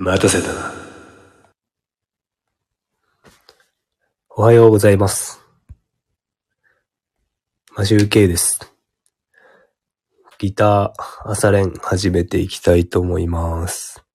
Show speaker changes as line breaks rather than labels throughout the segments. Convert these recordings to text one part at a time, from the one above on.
待たせたな。おはようございます。マシュウケイです。ギター朝練始めていきたいと思います。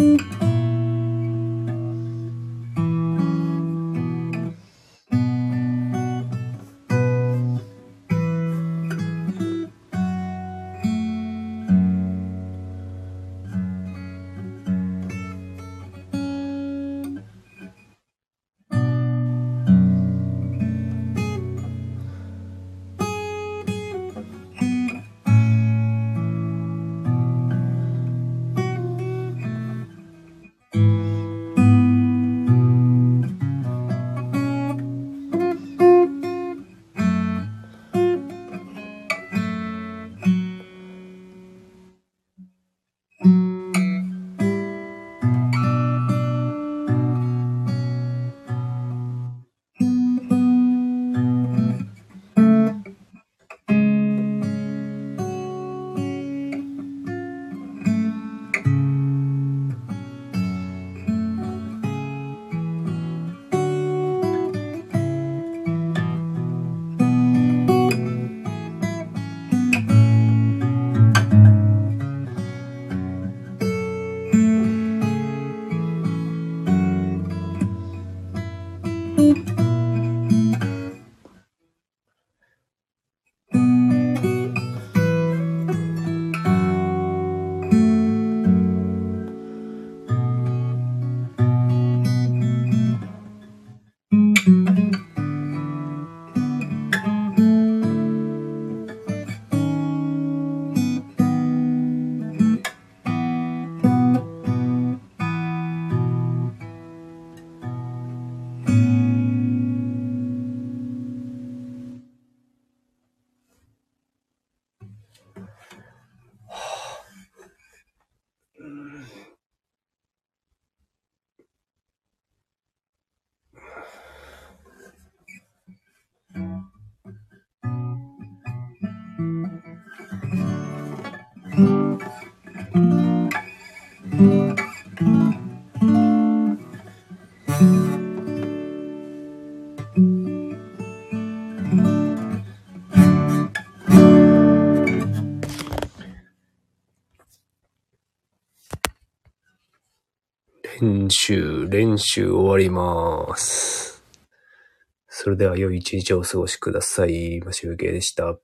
練習、練習終わります。それでは良い一日をお過ごしください。マシュウケイでした。